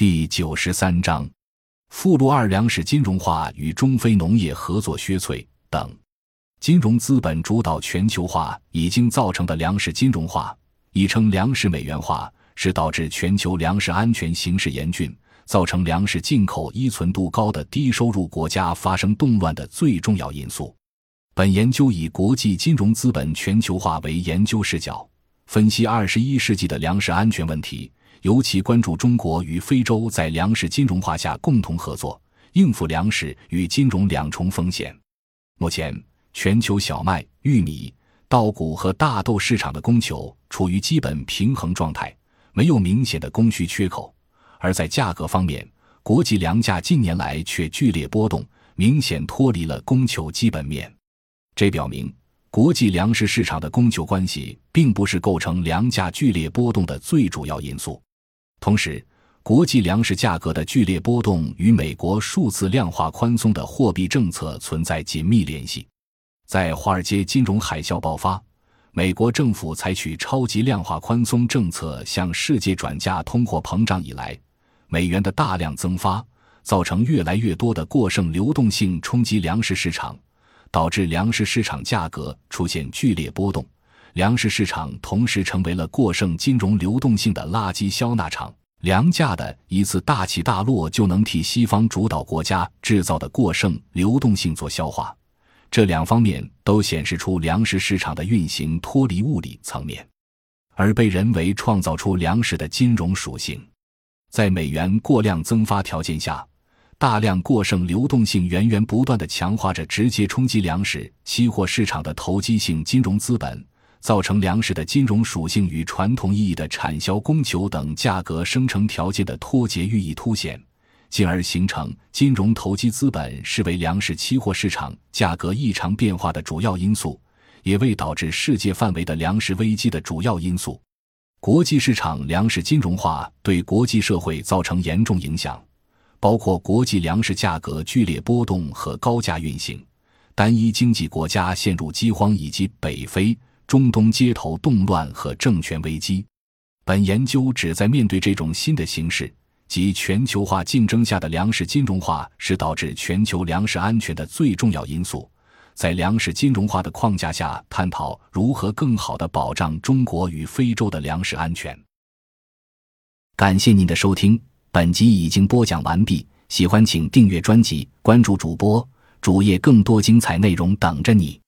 第九十三章，附录二：粮食金融化与中非农业合作削脆等。金融资本主导全球化已经造成的粮食金融化，亦称粮食美元化，是导致全球粮食安全形势严峻、造成粮食进口依存度高的低收入国家发生动乱的最重要因素。本研究以国际金融资本全球化为研究视角，分析二十一世纪的粮食安全问题。尤其关注中国与非洲在粮食金融化下共同合作，应付粮食与金融两重风险。目前，全球小麦、玉米、稻谷和大豆市场的供求处于基本平衡状态，没有明显的供需缺口。而在价格方面，国际粮价近年来却剧烈波动，明显脱离了供求基本面。这表明，国际粮食市场的供求关系并不是构成粮价剧烈波动的最主要因素。同时，国际粮食价格的剧烈波动与美国数字量化宽松的货币政策存在紧密联系。在华尔街金融海啸爆发，美国政府采取超级量化宽松政策向世界转嫁通货膨胀以来，美元的大量增发，造成越来越多的过剩流动性冲击粮食市场，导致粮食市场价格出现剧烈波动。粮食市场同时成为了过剩金融流动性的垃圾消纳场，粮价的一次大起大落就能替西方主导国家制造的过剩流动性做消化。这两方面都显示出粮食市场的运行脱离物理层面，而被人为创造出粮食的金融属性。在美元过量增发条件下，大量过剩流动性源源不断的强化着直接冲击粮食期货市场的投机性金融资本。造成粮食的金融属性与传统意义的产销供求等价格生成条件的脱节寓意凸显，进而形成金融投机资本视为粮食期货市场价格异常变化的主要因素，也为导致世界范围的粮食危机的主要因素。国际市场粮食金融化对国际社会造成严重影响，包括国际粮食价格剧烈波动和高价运行，单一经济国家陷入饥荒以及北非。中东街头动乱和政权危机，本研究旨在面对这种新的形势及全球化竞争下的粮食金融化是导致全球粮食安全的最重要因素，在粮食金融化的框架下，探讨如何更好的保障中国与非洲的粮食安全。感谢您的收听，本集已经播讲完毕。喜欢请订阅专辑，关注主播主页，更多精彩内容等着你。